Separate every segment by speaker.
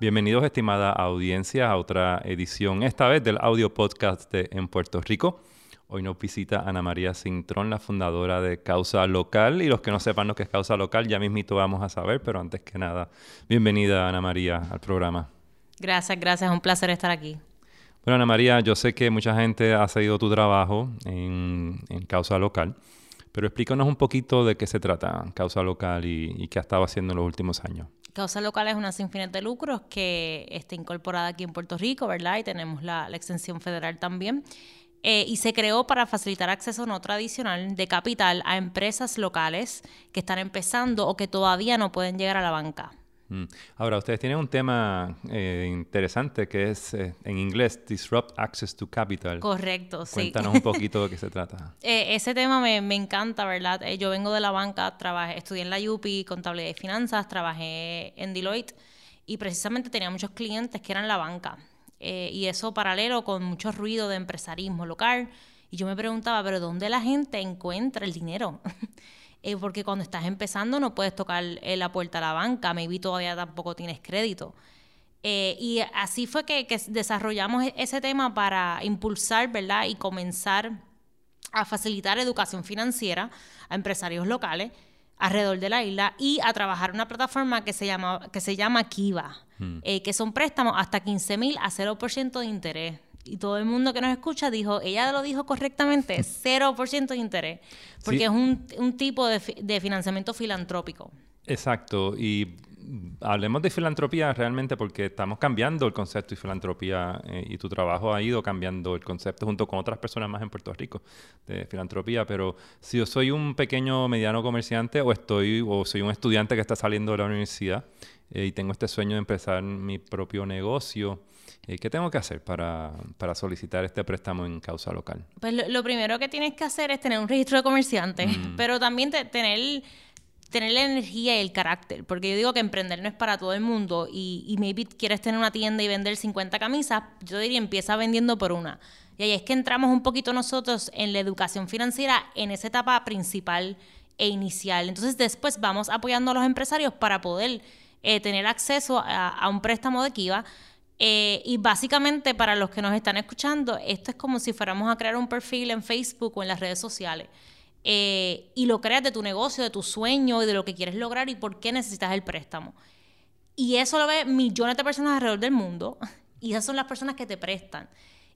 Speaker 1: Bienvenidos, estimada audiencia, a otra edición, esta vez del audio podcast de En Puerto Rico. Hoy nos visita Ana María Cintrón, la fundadora de Causa Local. Y los que no sepan lo que es Causa Local, ya mismito vamos a saber, pero antes que nada, bienvenida Ana María al programa.
Speaker 2: Gracias, gracias, es un placer estar aquí.
Speaker 1: Bueno, Ana María, yo sé que mucha gente ha seguido tu trabajo en, Causa Local, pero explícanos un poquito de qué se trata Causa Local y, y qué ha estado haciendo en los últimos años.
Speaker 2: Causa Local es una sin fines de lucros que está incorporada aquí en Puerto Rico, ¿verdad? Y tenemos la, extensión federal también. Eh, y se creó para facilitar acceso no tradicional de capital a empresas locales que están empezando o que todavía no pueden llegar a la banca.
Speaker 1: Mm. Ahora, ustedes tienen un tema eh, interesante que es eh, en inglés Disrupt Access to Capital.
Speaker 2: Correcto, sí.
Speaker 1: Cuéntanos un poquito de qué se trata.
Speaker 2: Eh, ese tema me, me, encanta, ¿verdad? yo vengo de la banca, trabajé, estudié en la UPI, contabilidad y finanzas, trabajé en Deloitte y precisamente tenía muchos clientes que eran la banca. y eso paralelo con mucho ruido de empresarismo local. Y yo me preguntaba, ¿pero dónde la gente encuentra el dinero? Eh, porque cuando estás empezando no puedes tocar eh, la puerta a la banca, maybe todavía tampoco tienes crédito. Eh, y así fue que, desarrollamos e-, ese tema para impulsar, ¿verdad? Y comenzar a facilitar educación financiera a empresarios locales alrededor de la isla y a trabajar una plataforma que se llama, que se llama Kiva, hmm. que son préstamos hasta 15 mil a 0% de interés y todo el mundo que nos escucha dijo, ella lo dijo correctamente, 0% de interés, porque es un, un tipo de, de, financiamiento filantrópico.
Speaker 1: Exacto, y hablemos de filantropía realmente porque estamos cambiando el concepto de filantropía eh, y tu trabajo ha ido cambiando el concepto junto con otras personas más en Puerto Rico de filantropía, pero si yo soy un pequeño mediano comerciante o estoy o soy un estudiante que está saliendo de la universidad eh, y tengo este sueño de empezar mi propio negocio, ¿Qué tengo que hacer para, solicitar este préstamo en causa local?
Speaker 2: Pues lo, primero que tienes que hacer es tener un registro de comerciantes, mm. pero también tener, tener la energía y el carácter, porque yo digo que emprender no es para todo el mundo y, y maybe quieres tener una tienda y vender 50 camisas, yo diría empieza vendiendo por una. Y ahí es que entramos un poquito nosotros en la educación financiera en esa etapa principal e inicial. Entonces después vamos apoyando a los empresarios para poder eh, tener acceso a, a un préstamo de Kiva eh, y básicamente para los que nos están escuchando, esto es como si fuéramos a crear un perfil en Facebook o en las redes sociales. Eh, y lo creas de tu negocio, de tu sueño y de lo que quieres lograr y por qué necesitas el préstamo. Y eso lo ve millones de personas alrededor del mundo y esas son las personas que te prestan.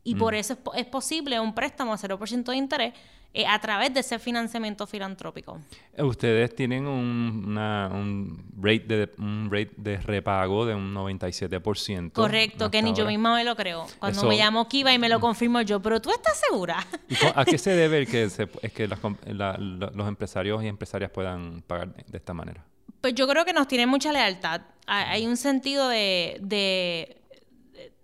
Speaker 2: Y por mm. eso es, es, posible un préstamo a 0% de interés eh, a través de ese financiamiento filantrópico.
Speaker 1: Ustedes tienen un, un, rate de, un rate de repago de un 97%.
Speaker 2: Correcto, que ni yo misma me lo creo. Cuando me llamo Kiva y me lo confirmo yo, pero tú estás segura.
Speaker 1: ¿A qué se debe el que, es que los empresarios y empresarias puedan pagar de esta manera?
Speaker 2: Pues yo creo que nos tienen mucha lealtad. Hay un sentido de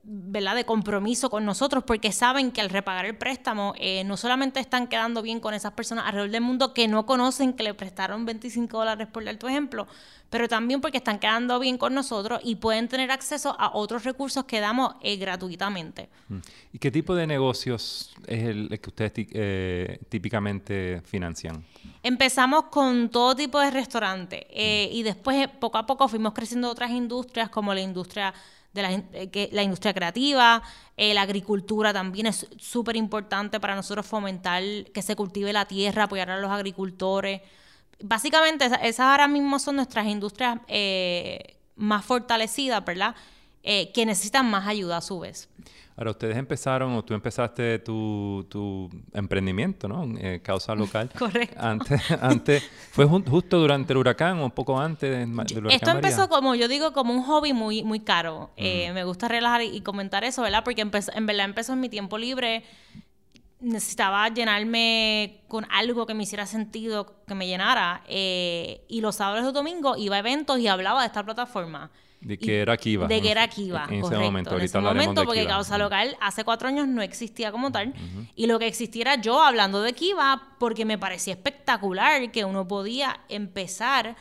Speaker 2: ¿verdad? de compromiso con nosotros porque saben que al repagar el préstamo eh, no solamente están quedando bien con esas personas alrededor del mundo que no conocen que le prestaron 25 dólares por dar tu ejemplo, pero también porque están quedando bien con nosotros y pueden tener acceso a otros recursos que damos eh, gratuitamente.
Speaker 1: Mm. ¿Y qué tipo de negocios es el, que ustedes eh, típicamente financian?
Speaker 2: Empezamos con todo tipo de restaurantes mm. y después poco a poco fuimos creciendo otras industrias como la industria de la, que, la industria creativa, eh, la agricultura también es súper importante para nosotros fomentar que se cultive la tierra, apoyar a los agricultores. Básicamente esas, ahora mismo son nuestras industrias eh, más fortalecidas, ¿verdad? Que necesitan más ayuda a su vez.
Speaker 1: Ahora, ustedes empezaron, o tú empezaste tu, tu emprendimiento, ¿no? Eh, causa local.
Speaker 2: Correcto.
Speaker 1: Antes, antes, ¿Fue justo durante el huracán o un poco antes del huracán
Speaker 2: Esto empezó como, yo digo, como un hobby muy, muy caro. Eh, me gusta relajar y, comentar eso, ¿verdad? Porque empezó, en verdad empezó en mi tiempo libre. Necesitaba llenarme con algo que me hiciera sentido, que me llenara. Eh, y los sábados y domingos iba a eventos y hablaba de esta plataforma.
Speaker 1: De que era Kiva.
Speaker 2: De que era Kiva, en, ese momento. en ese momento, porque Causa Local hace cuatro años no existía como tal. Y lo que existiera yo hablando de Kiva, porque me parecía espectacular que uno podía empezar,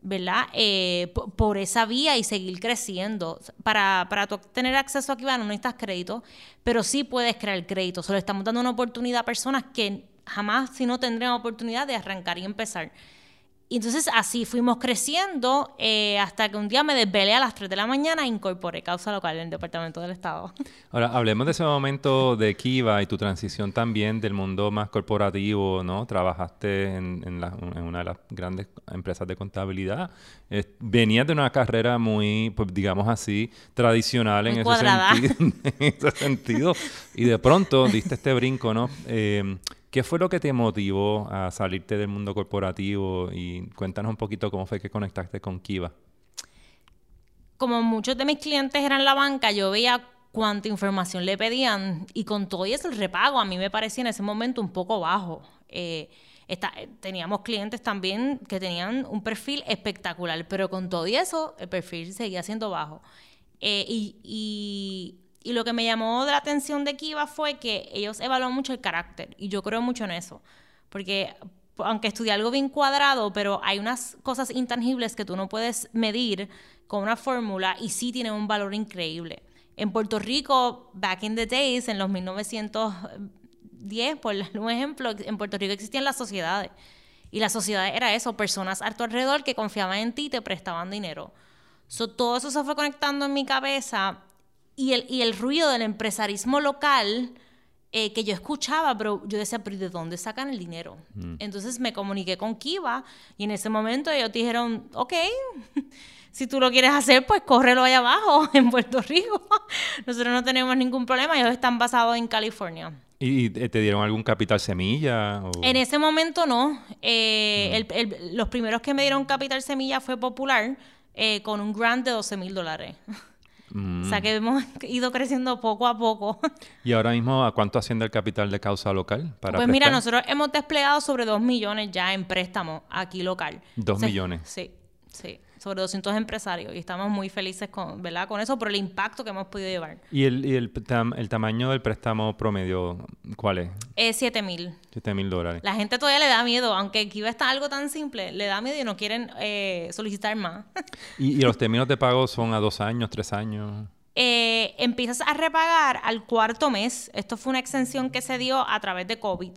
Speaker 2: ¿verdad? Eh, por esa vía y seguir creciendo. Para, para tener acceso a Kiva no necesitas crédito, pero sí puedes crear crédito. Solo estamos dando una oportunidad a personas que jamás, si no, tendrían oportunidad de arrancar y empezar. Y entonces así fuimos creciendo eh, hasta que un día me desvelé a las 3 de la mañana e incorporé causa local en el Departamento del Estado.
Speaker 1: Ahora, hablemos de ese momento de Kiva y tu transición también del mundo más corporativo, ¿no? Trabajaste en, una de las grandes empresas de contabilidad. venías de una carrera muy, pues, digamos así, tradicional en ese, sentido, en ese sentido. Y de pronto diste este brinco, ¿no? Eh, ¿Qué fue lo que te motivó a salirte del mundo corporativo? Y cuéntanos un poquito cómo fue que conectaste con Kiva.
Speaker 2: Como muchos de mis clientes eran la banca, yo veía cuánta información le pedían y con todo y eso el repago a mí me parecía en ese momento un poco bajo. Eh, teníamos clientes también que tenían un perfil espectacular, pero con todo y eso el perfil seguía siendo bajo. Eh, y lo que me llamó la atención de Kiva fue que ellos evalúan mucho el carácter y yo creo mucho en eso. Porque aunque estudié algo bien cuadrado, pero hay unas cosas intangibles que tú no puedes medir con una fórmula y sí tienen un valor increíble. En Puerto Rico, back in the days, en los 1910, por un ejemplo, en Puerto Rico existían las sociedades. Y la sociedad era eso, personas a tu alrededor que confiaban en ti y te prestaban dinero. So, todo eso se fue conectando en mi cabeza y el, y el ruido del empresarismo local eh, que yo escuchaba, pero yo decía, pero ¿de dónde sacan el dinero? Mm. Entonces me comuniqué con Kiva y en ese momento ellos dijeron, ok, si tú lo quieres hacer, pues córrelo allá abajo, en Puerto Rico. Nosotros no tenemos ningún problema, ellos están basados en California.
Speaker 1: ¿Y te dieron algún capital semilla?
Speaker 2: En ese momento no. Eh, mm. los primeros que me dieron capital semilla fue Popular, eh, con un grant de 12 mil dólares. O sea que hemos ido creciendo poco a poco.
Speaker 1: ¿Y ahora mismo a cuánto asciende el capital de causa local?
Speaker 2: Para pues mira, nosotros hemos desplegado sobre 2 millones ya en préstamo aquí local.
Speaker 1: 2 millones.
Speaker 2: Sí, sí sobre 200 empresarios y estamos muy felices con, ¿verdad? con eso por el impacto que hemos podido llevar.
Speaker 1: ¿Y el, y el, el tamaño del préstamo promedio cuál es?
Speaker 2: Es 7 mil.
Speaker 1: 7 mil dólares.
Speaker 2: La gente todavía le da miedo, aunque aquí va a estar algo tan simple, le da miedo y no quieren eh, solicitar más.
Speaker 1: ¿Y, ¿Y, los términos de pago son a dos años, tres años?
Speaker 2: Eh, empiezas a repagar al cuarto mes. Esto fue una extensión que se dio a través de COVID.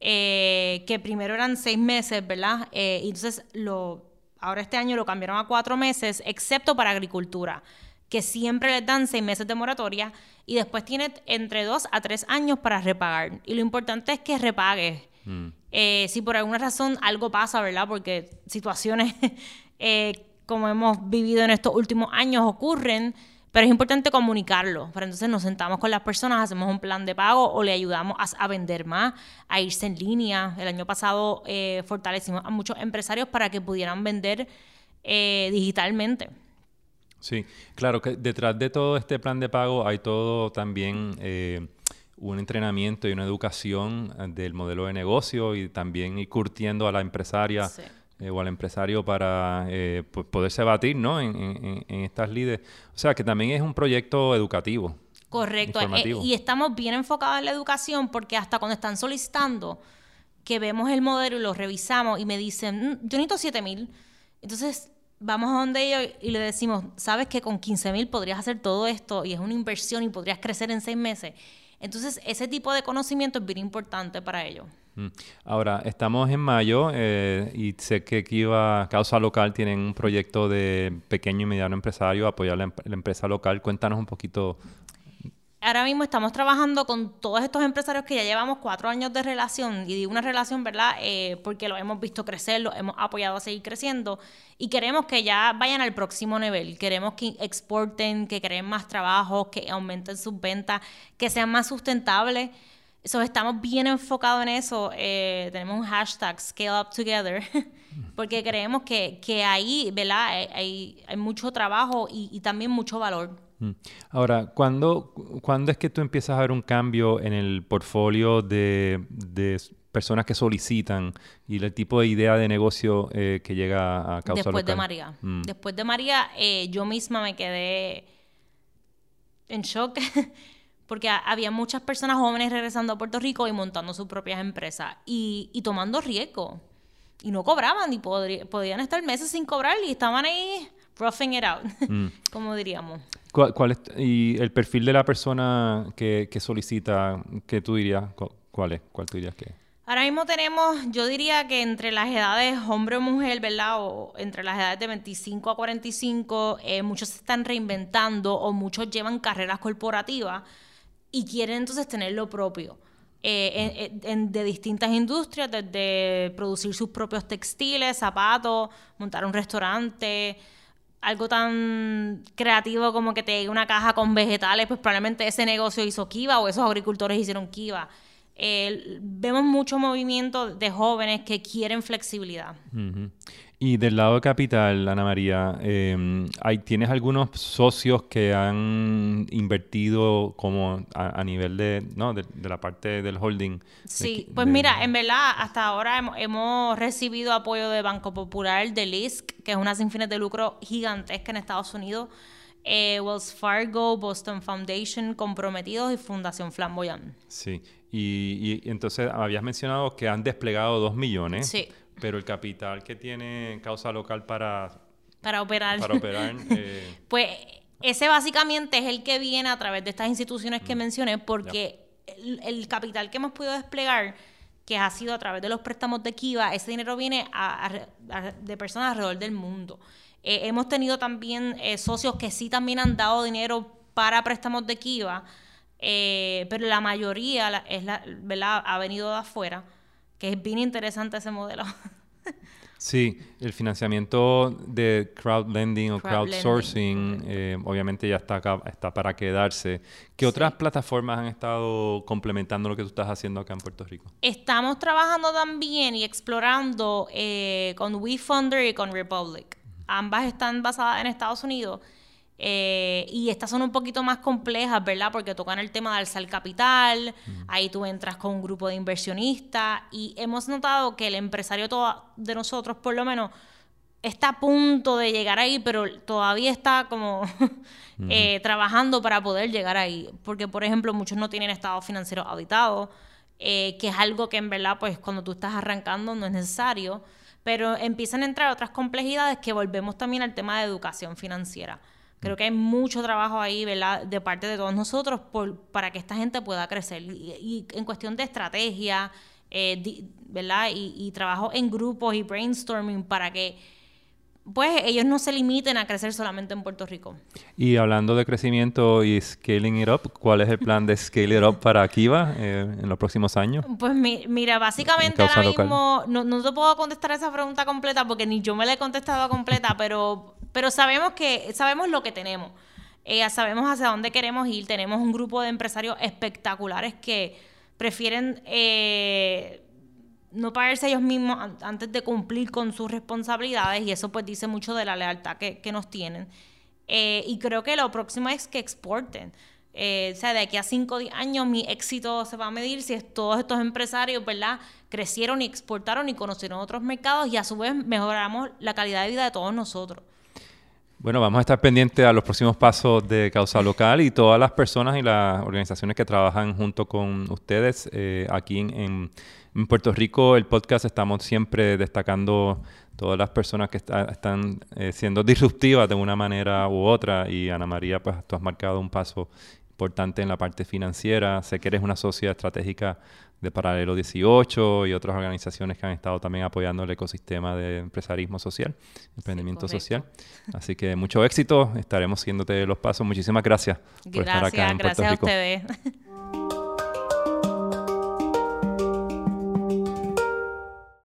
Speaker 2: Eh, que primero eran seis meses, ¿verdad? y entonces lo Ahora este año lo cambiaron a cuatro meses, excepto para agricultura, que siempre les dan seis meses de moratoria y después tiene entre dos a tres años para repagar. Y lo importante es que repague. Mm. Eh, si por alguna razón algo pasa, ¿verdad? Porque situaciones eh, como hemos vivido en estos últimos años ocurren, pero es importante comunicarlo. Para entonces nos sentamos con las personas, hacemos un plan de pago o le ayudamos a, vender más, a irse en línea. El año pasado eh, fortalecimos a muchos empresarios para que pudieran vender eh, digitalmente.
Speaker 1: Sí, claro que detrás de todo este plan de pago hay todo también eh, un entrenamiento y una educación del modelo de negocio y también ir curtiendo a la empresaria. Eh, o al empresario para eh, pues, poderse batir ¿no? en, estas líderes. O sea, que también es un proyecto educativo.
Speaker 2: Correcto. Eh, y estamos bien enfocados en la educación porque hasta cuando están solicitando, que vemos el modelo y lo revisamos y me dicen, mm, yo necesito 7 mil. Entonces vamos a donde ellos y le decimos, sabes que con 15 mil podrías hacer todo esto y es una inversión y podrías crecer en seis meses. Entonces ese tipo de conocimiento es bien importante para ellos.
Speaker 1: Mm. Ahora, estamos en mayo eh, y sé que aquí va Causa Local tienen un proyecto de pequeño y mediano empresario, apoyar la, empresa local. Cuéntanos un poquito.
Speaker 2: Ahora mismo estamos trabajando con todos estos empresarios que ya llevamos cuatro años de relación, y digo una relación, ¿verdad? Eh, porque lo hemos visto crecer, lo hemos apoyado a seguir creciendo, y queremos que ya vayan al próximo nivel. Queremos que exporten, que creen más trabajo, que aumenten sus ventas, que sean más sustentables estamos bien enfocados en eso. Eh, tenemos un hashtag, Scale Up Together, porque creemos que, que ahí, ¿verdad? Hay, hay mucho trabajo y, también mucho valor.
Speaker 1: Mm. Ahora, ¿cuándo, ¿cuándo es que tú empiezas a ver un cambio en el portfolio de, de personas que solicitan y el tipo de idea de negocio eh, que llega a causa
Speaker 2: Después de María. Mm. Después de María, eh, yo misma me quedé en shock porque había muchas personas jóvenes regresando a Puerto Rico y montando sus propias empresas y, tomando riesgo. Y no cobraban, y podían estar meses sin cobrar y estaban ahí roughing it out, mm. como diríamos.
Speaker 1: ¿Cuál, y el perfil de la persona que, solicita, que tú dirías, cuál es? ¿Cuál tú dirías que
Speaker 2: Ahora mismo tenemos, yo diría que entre las edades hombre o mujer, ¿verdad? O entre las edades de 25 a 45, eh, muchos se están reinventando o muchos llevan carreras corporativas y quieren entonces tener lo propio. Eh, de distintas industrias, desde producir sus propios textiles, zapatos, montar un restaurante, algo tan creativo como que te llegue una caja con vegetales, pues probablemente ese negocio hizo Kiva o esos agricultores hicieron Kiva. Vemos mucho movimiento de jóvenes que quieren flexibilidad.
Speaker 1: Y del lado de capital, Ana María, eh, ¿tienes algunos socios que han invertido como a, nivel de, ¿no? de, la parte del holding?
Speaker 2: Sí, pues mira, en verdad, hasta ahora hemos, recibido apoyo de Banco Popular, de LISC, que es una sin fines de lucro gigantesca en Estados Unidos, eh, Wells Fargo, Boston Foundation, Comprometidos y Fundación Flamboyant.
Speaker 1: Sí, y, y entonces habías mencionado que han desplegado dos millones. Sí pero el capital que tiene causa local para,
Speaker 2: para operar,
Speaker 1: para operar eh,
Speaker 2: pues ese básicamente es el que viene a través de estas instituciones que mm. mencioné, porque el, capital que hemos podido desplegar, que ha sido a través de los préstamos de Kiva, ese dinero viene de personas alrededor del mundo. Eh, hemos tenido también eh, socios que sí también han dado dinero para préstamos de Kiva, pero la mayoría es la, ¿verdad? ha venido de afuera que es bien interesante ese modelo.
Speaker 1: Sí, el financiamiento de crowdlending o crowdsourcing eh, obviamente ya está acá, está para quedarse. ¿Qué otras plataformas han estado complementando lo que tú estás haciendo acá en Puerto Rico?
Speaker 2: Estamos trabajando también y explorando eh, con WeFunder y con Republic. Ambas están basadas en Estados Unidos eh, y estas son un poquito más complejas, ¿verdad? Porque tocan el tema de alzar capital, ahí tú entras con un grupo de inversionistas y hemos notado que el empresario de nosotros, por lo menos, está a punto de llegar ahí, pero todavía está como eh, trabajando para poder llegar ahí. Porque, por ejemplo, muchos no tienen estado financiero auditado, eh, que es algo que en verdad, pues cuando tú estás arrancando no es necesario, pero empiezan a entrar otras complejidades que volvemos también al tema de educación financiera. Creo que hay mucho trabajo ahí, ¿verdad?, de parte de todos nosotros por, para que esta gente pueda crecer. Y, en cuestión de estrategia, eh, ¿verdad?, y, trabajo en grupos y brainstorming para que pues ellos no se limiten a crecer solamente en Puerto Rico.
Speaker 1: Y hablando de crecimiento y scaling it up, ¿cuál es el plan de scale it up para Kiva eh, en los próximos años?
Speaker 2: Pues mira, básicamente ahora mismo no, no, te puedo contestar esa pregunta completa porque ni yo me la he contestado completa, pero pero sabemos que sabemos lo que tenemos. Eh, sabemos hacia dónde queremos ir. Tenemos un grupo de empresarios espectaculares que prefieren eh, no pagarse ellos mismos antes de cumplir con sus responsabilidades y eso pues dice mucho de la lealtad que, nos tienen. Eh, y creo que lo próximo es que exporten. o sea, de aquí a 5 años mi éxito se va a medir si todos estos empresarios, ¿verdad? Crecieron y exportaron y conocieron otros mercados y a su vez mejoramos la calidad de vida de todos nosotros.
Speaker 1: Bueno, vamos a estar pendientes a los próximos pasos de Causa Local y todas las personas y las organizaciones que trabajan junto con ustedes eh, aquí en, Puerto Rico. El podcast estamos siempre destacando todas las personas que están eh, siendo disruptivas de una manera u otra y Ana María, pues tú has marcado un paso importante en la parte financiera. Sé que eres una sociedad estratégica de Paralelo 18 y otras organizaciones que han estado también apoyando el ecosistema de empresarismo social, emprendimiento social. Así que mucho éxito, estaremos siguiéndote los pasos. Muchísimas gracias
Speaker 2: por estar acá en Puerto. Gracias a ustedes.